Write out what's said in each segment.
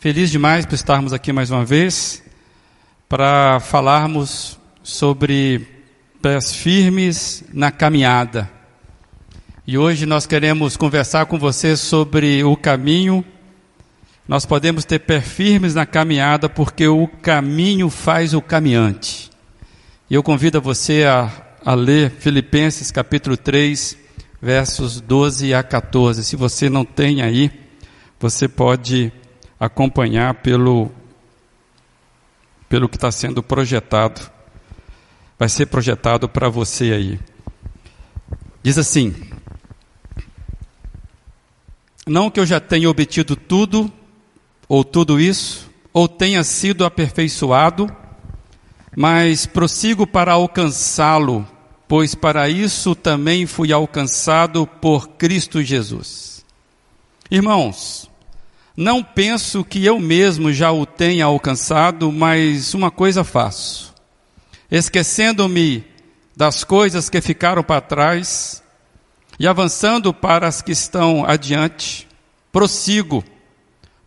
Feliz demais por estarmos aqui mais uma vez para falarmos sobre pés firmes na caminhada. E hoje nós queremos conversar com você sobre o caminho. Nós podemos ter pés firmes na caminhada porque o caminho faz o caminhante. E eu convido você a, a ler Filipenses capítulo 3, versos 12 a 14. Se você não tem aí, você pode acompanhar pelo, pelo que está sendo projetado. Vai ser projetado para você aí. Diz assim: Não que eu já tenha obtido tudo, ou tudo isso, ou tenha sido aperfeiçoado, mas prossigo para alcançá-lo, pois para isso também fui alcançado por Cristo Jesus. Irmãos, não penso que eu mesmo já o tenha alcançado, mas uma coisa faço. Esquecendo-me das coisas que ficaram para trás e avançando para as que estão adiante, prossigo,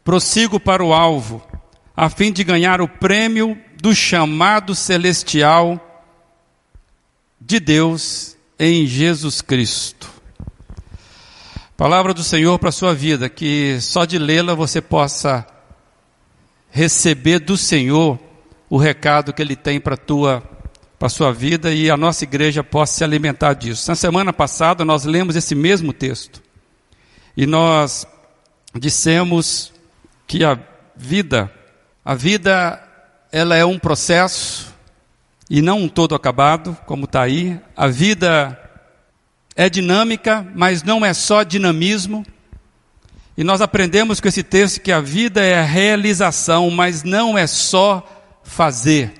prossigo para o alvo, a fim de ganhar o prêmio do chamado celestial de Deus em Jesus Cristo. Palavra do Senhor para a sua vida, que só de lê-la você possa receber do Senhor o recado que Ele tem para a tua para sua vida e a nossa igreja possa se alimentar disso. Na semana passada nós lemos esse mesmo texto e nós dissemos que a vida, a vida ela é um processo e não um todo acabado, como está aí. A vida é dinâmica, mas não é só dinamismo. E nós aprendemos com esse texto que a vida é a realização, mas não é só fazer.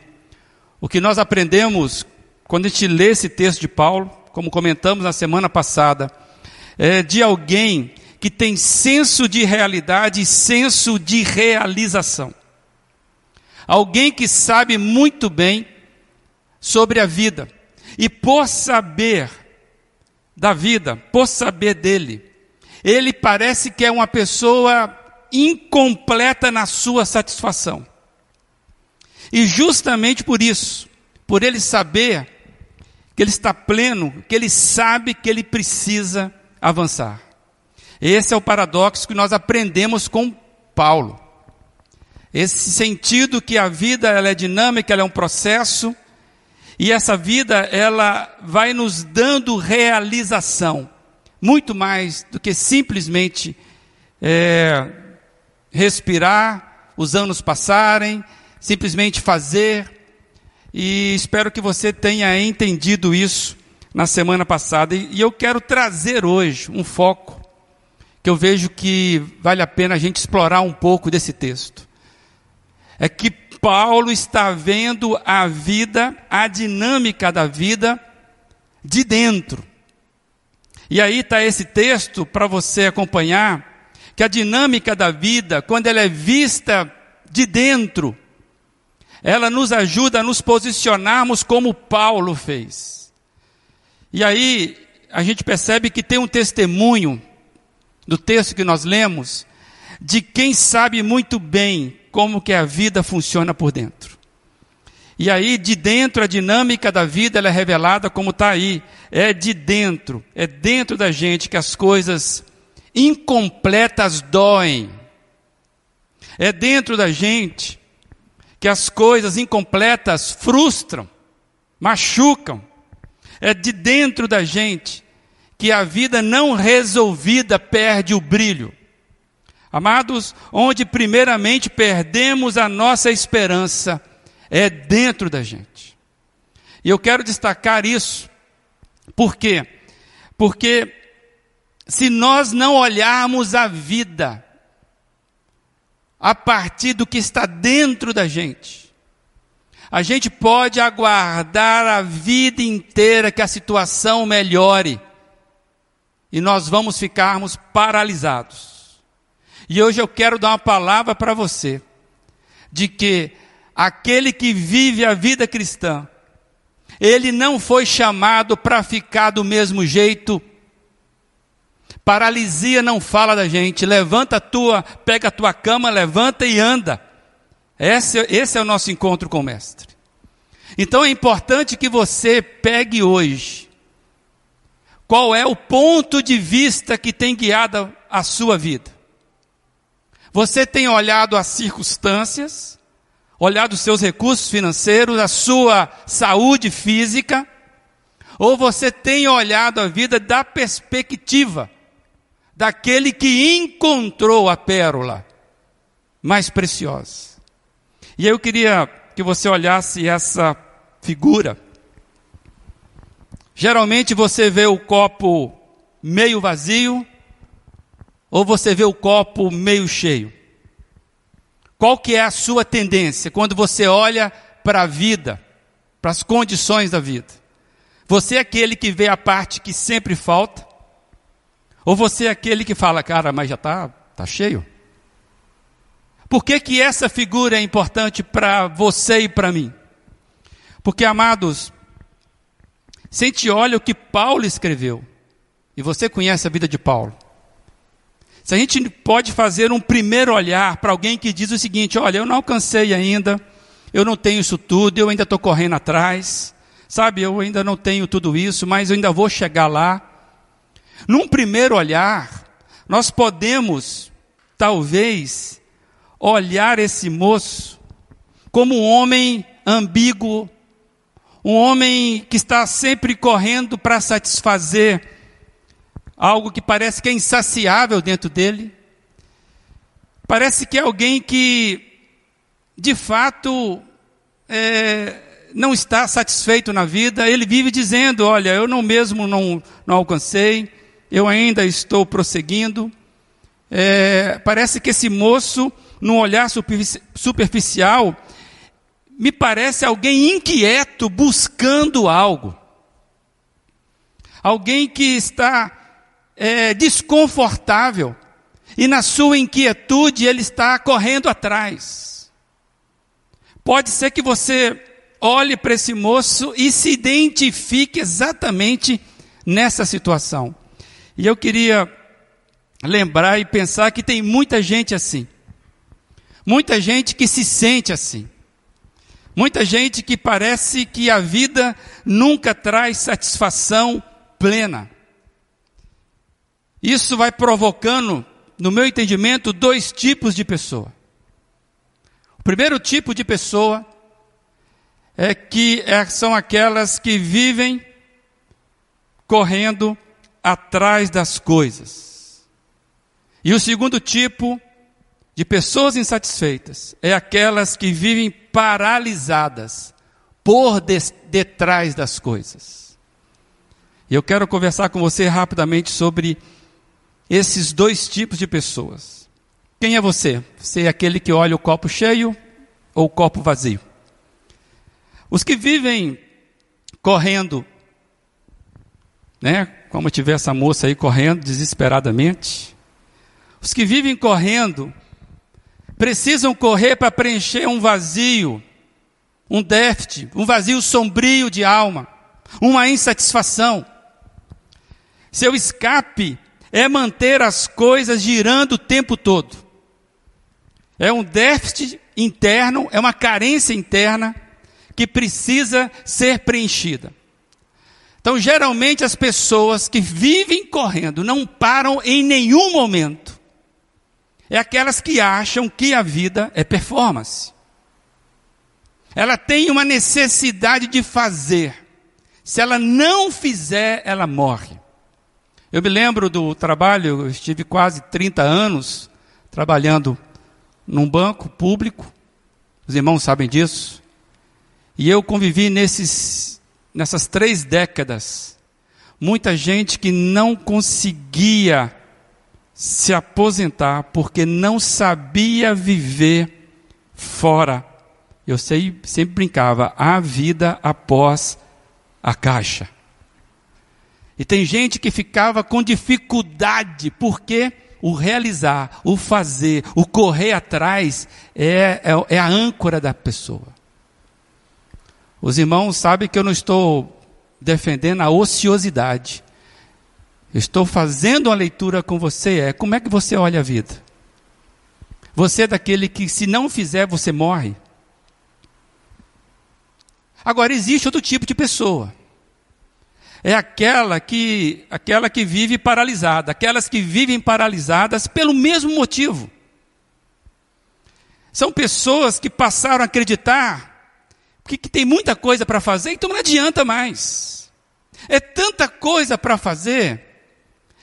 O que nós aprendemos quando a gente lê esse texto de Paulo, como comentamos na semana passada, é de alguém que tem senso de realidade e senso de realização. Alguém que sabe muito bem sobre a vida. E por saber da vida, por saber dele. Ele parece que é uma pessoa incompleta na sua satisfação. E justamente por isso, por ele saber que ele está pleno, que ele sabe que ele precisa avançar. Esse é o paradoxo que nós aprendemos com Paulo. Esse sentido que a vida ela é dinâmica, ela é um processo, e essa vida, ela vai nos dando realização, muito mais do que simplesmente é, respirar, os anos passarem, simplesmente fazer. E espero que você tenha entendido isso na semana passada. E, eu quero trazer hoje um foco que eu vejo que vale a pena a gente explorar um pouco desse texto. É que Paulo está vendo a vida, a dinâmica da vida de dentro. E aí está esse texto para você acompanhar, que a dinâmica da vida, quando ela é vista de dentro, ela nos ajuda a nos posicionarmos como Paulo fez. E aí a gente percebe que tem um testemunho do texto que nós lemos, de quem sabe muito bem como que a vida funciona por dentro. E aí, de dentro, a dinâmica da vida é revelada como está aí. É de dentro, é dentro da gente que as coisas incompletas doem. É dentro da gente que as coisas incompletas frustram, machucam. É de dentro da gente que a vida não resolvida perde o brilho. Amados, onde primeiramente perdemos a nossa esperança é dentro da gente. E eu quero destacar isso. Por quê? Porque se nós não olharmos a vida a partir do que está dentro da gente, a gente pode aguardar a vida inteira que a situação melhore e nós vamos ficarmos paralisados. E hoje eu quero dar uma palavra para você, de que aquele que vive a vida cristã, ele não foi chamado para ficar do mesmo jeito, Paralisia não fala da gente. Levanta a tua, pega a tua cama, levanta e anda. Esse, esse é o nosso encontro com o Mestre. Então é importante que você pegue hoje qual é o ponto de vista que tem guiado a sua vida. Você tem olhado as circunstâncias, olhado os seus recursos financeiros, a sua saúde física, ou você tem olhado a vida da perspectiva daquele que encontrou a pérola mais preciosa. E eu queria que você olhasse essa figura. Geralmente você vê o copo meio vazio ou você vê o copo meio cheio? Qual que é a sua tendência quando você olha para a vida, para as condições da vida? Você é aquele que vê a parte que sempre falta? Ou você é aquele que fala, cara, mas já está tá cheio? Por que, que essa figura é importante para você e para mim? Porque, amados, se a gente olha o que Paulo escreveu, e você conhece a vida de Paulo, se a gente pode fazer um primeiro olhar para alguém que diz o seguinte: olha, eu não alcancei ainda, eu não tenho isso tudo, eu ainda estou correndo atrás, sabe, eu ainda não tenho tudo isso, mas eu ainda vou chegar lá. Num primeiro olhar, nós podemos, talvez, olhar esse moço como um homem ambíguo, um homem que está sempre correndo para satisfazer algo que parece que é insaciável dentro dele. Parece que é alguém que, de fato, é, não está satisfeito na vida. Ele vive dizendo: Olha, eu não mesmo não, não alcancei, eu ainda estou prosseguindo. É, parece que esse moço, num olhar superficial, me parece alguém inquieto buscando algo. Alguém que está é, desconfortável e na sua inquietude ele está correndo atrás. Pode ser que você olhe para esse moço e se identifique exatamente nessa situação. E eu queria lembrar e pensar que tem muita gente assim. Muita gente que se sente assim. Muita gente que parece que a vida nunca traz satisfação plena. Isso vai provocando, no meu entendimento, dois tipos de pessoa. O primeiro tipo de pessoa é que é, são aquelas que vivem correndo atrás das coisas. E o segundo tipo de pessoas insatisfeitas é aquelas que vivem paralisadas por detrás das coisas. E eu quero conversar com você rapidamente sobre esses dois tipos de pessoas. Quem é você? Você é aquele que olha o copo cheio ou o copo vazio? Os que vivem correndo, né? Como tiver essa moça aí correndo desesperadamente. Os que vivem correndo precisam correr para preencher um vazio, um déficit, um vazio sombrio de alma, uma insatisfação. Seu escape é manter as coisas girando o tempo todo. É um déficit interno, é uma carência interna que precisa ser preenchida. Então, geralmente, as pessoas que vivem correndo não param em nenhum momento é aquelas que acham que a vida é performance. Ela tem uma necessidade de fazer. Se ela não fizer, ela morre. Eu me lembro do trabalho, eu estive quase 30 anos trabalhando num banco público. Os irmãos sabem disso. E eu convivi nesses, nessas três décadas. Muita gente que não conseguia se aposentar porque não sabia viver fora. Eu sei, sempre brincava, a vida após a caixa. E tem gente que ficava com dificuldade, porque o realizar, o fazer, o correr atrás é, é, é a âncora da pessoa. Os irmãos sabem que eu não estou defendendo a ociosidade. estou fazendo uma leitura com você é como é que você olha a vida? Você é daquele que, se não fizer, você morre? Agora, existe outro tipo de pessoa. É aquela que, aquela que vive paralisada, aquelas que vivem paralisadas pelo mesmo motivo. São pessoas que passaram a acreditar que, que tem muita coisa para fazer, então não adianta mais. É tanta coisa para fazer,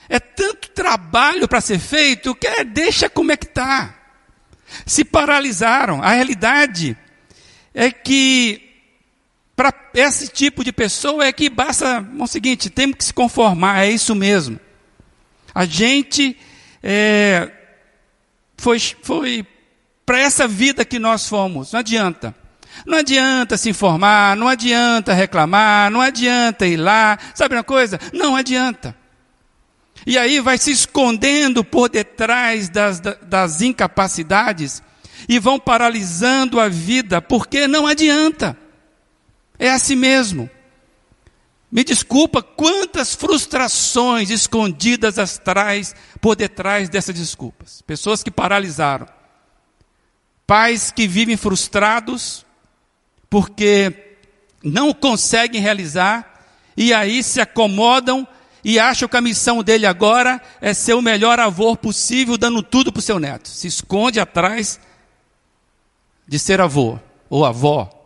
é tanto trabalho para ser feito, que é, deixa como é que está. Se paralisaram. A realidade é que para esse tipo de pessoa é que basta é o seguinte, temos que se conformar, é isso mesmo. A gente é, foi, foi para essa vida que nós fomos, não adianta. Não adianta se informar, não adianta reclamar, não adianta ir lá, sabe uma coisa? Não adianta. E aí vai se escondendo por detrás das, das incapacidades e vão paralisando a vida, porque não adianta. É assim mesmo. Me desculpa quantas frustrações escondidas atrás, por detrás dessas desculpas. Pessoas que paralisaram. Pais que vivem frustrados porque não conseguem realizar e aí se acomodam e acham que a missão dele agora é ser o melhor avô possível, dando tudo para o seu neto. Se esconde atrás de ser avô ou avó.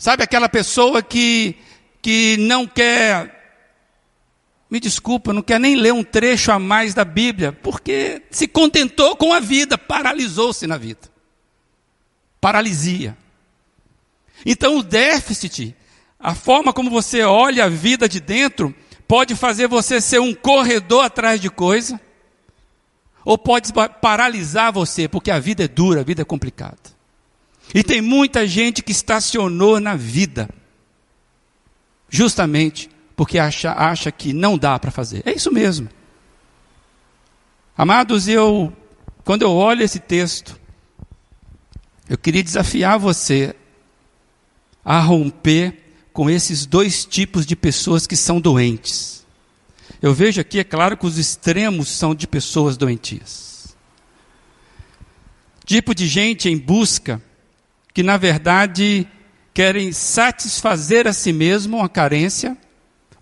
Sabe aquela pessoa que, que não quer, me desculpa, não quer nem ler um trecho a mais da Bíblia, porque se contentou com a vida, paralisou-se na vida. Paralisia. Então o déficit, a forma como você olha a vida de dentro, pode fazer você ser um corredor atrás de coisa, ou pode paralisar você, porque a vida é dura, a vida é complicada. E tem muita gente que estacionou na vida, justamente porque acha, acha que não dá para fazer. É isso mesmo. Amados, eu, quando eu olho esse texto, eu queria desafiar você a romper com esses dois tipos de pessoas que são doentes. Eu vejo aqui, é claro que os extremos são de pessoas doentias. Tipo de gente em busca que na verdade querem satisfazer a si mesmo uma carência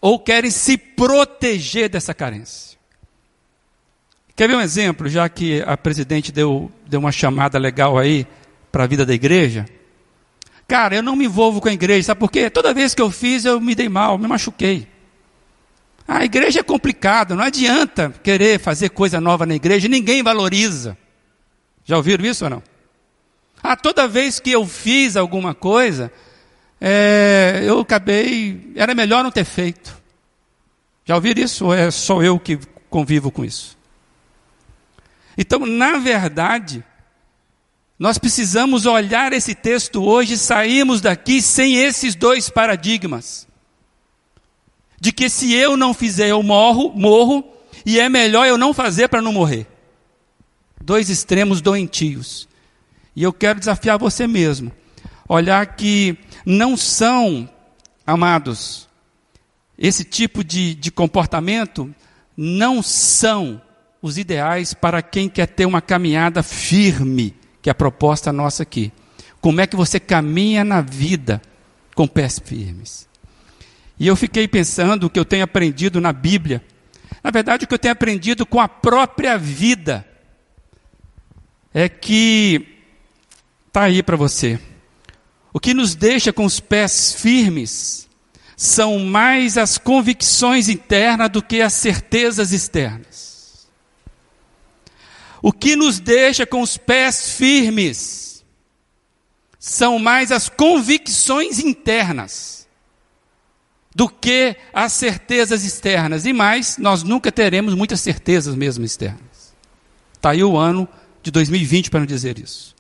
ou querem se proteger dessa carência. Quer ver um exemplo, já que a presidente deu, deu uma chamada legal aí para a vida da igreja? Cara, eu não me envolvo com a igreja, sabe por quê? Toda vez que eu fiz, eu me dei mal, me machuquei. A igreja é complicada, não adianta querer fazer coisa nova na igreja, ninguém valoriza. Já ouviram isso ou não? Ah, toda vez que eu fiz alguma coisa, é, eu acabei. Era melhor não ter feito. Já ouviram isso? Ou é só eu que convivo com isso? Então, na verdade, nós precisamos olhar esse texto hoje e sairmos daqui sem esses dois paradigmas. De que se eu não fizer, eu morro, morro, e é melhor eu não fazer para não morrer. Dois extremos doentios. E eu quero desafiar você mesmo. Olhar que não são, amados, esse tipo de, de comportamento não são os ideais para quem quer ter uma caminhada firme, que é a proposta nossa aqui. Como é que você caminha na vida com pés firmes? E eu fiquei pensando o que eu tenho aprendido na Bíblia. Na verdade, o que eu tenho aprendido com a própria vida é que Está aí para você. O que nos deixa com os pés firmes são mais as convicções internas do que as certezas externas. O que nos deixa com os pés firmes são mais as convicções internas do que as certezas externas. E mais, nós nunca teremos muitas certezas mesmo externas. Está aí o ano de 2020 para não dizer isso.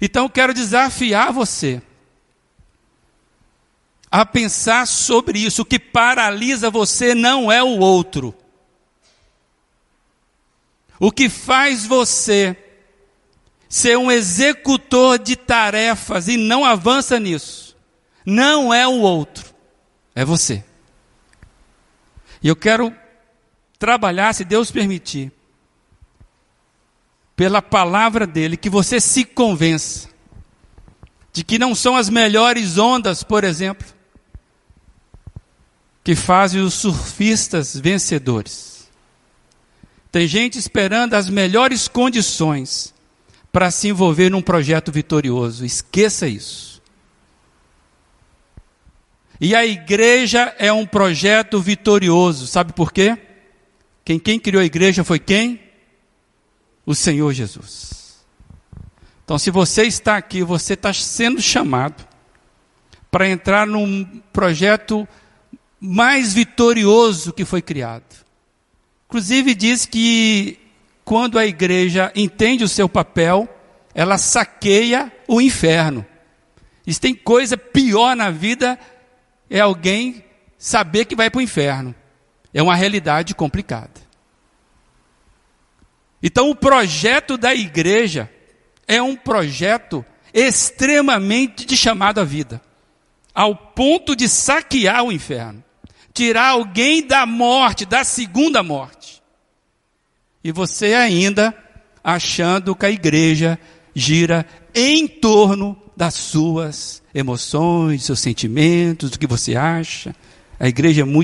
Então quero desafiar você a pensar sobre isso. O que paralisa você não é o outro. O que faz você ser um executor de tarefas e não avança nisso, não é o outro, é você. E eu quero trabalhar, se Deus permitir, pela palavra dele, que você se convença de que não são as melhores ondas, por exemplo, que fazem os surfistas vencedores. Tem gente esperando as melhores condições para se envolver num projeto vitorioso. Esqueça isso. E a igreja é um projeto vitorioso. Sabe por quê? Quem, quem criou a igreja foi quem? O Senhor Jesus. Então, se você está aqui, você está sendo chamado para entrar num projeto mais vitorioso que foi criado. Inclusive, diz que quando a igreja entende o seu papel, ela saqueia o inferno. E tem coisa pior na vida, é alguém saber que vai para o inferno. É uma realidade complicada. Então, o projeto da igreja é um projeto extremamente de chamado à vida, ao ponto de saquear o inferno, tirar alguém da morte, da segunda morte. E você ainda achando que a igreja gira em torno das suas emoções, seus sentimentos, do que você acha. A igreja é muito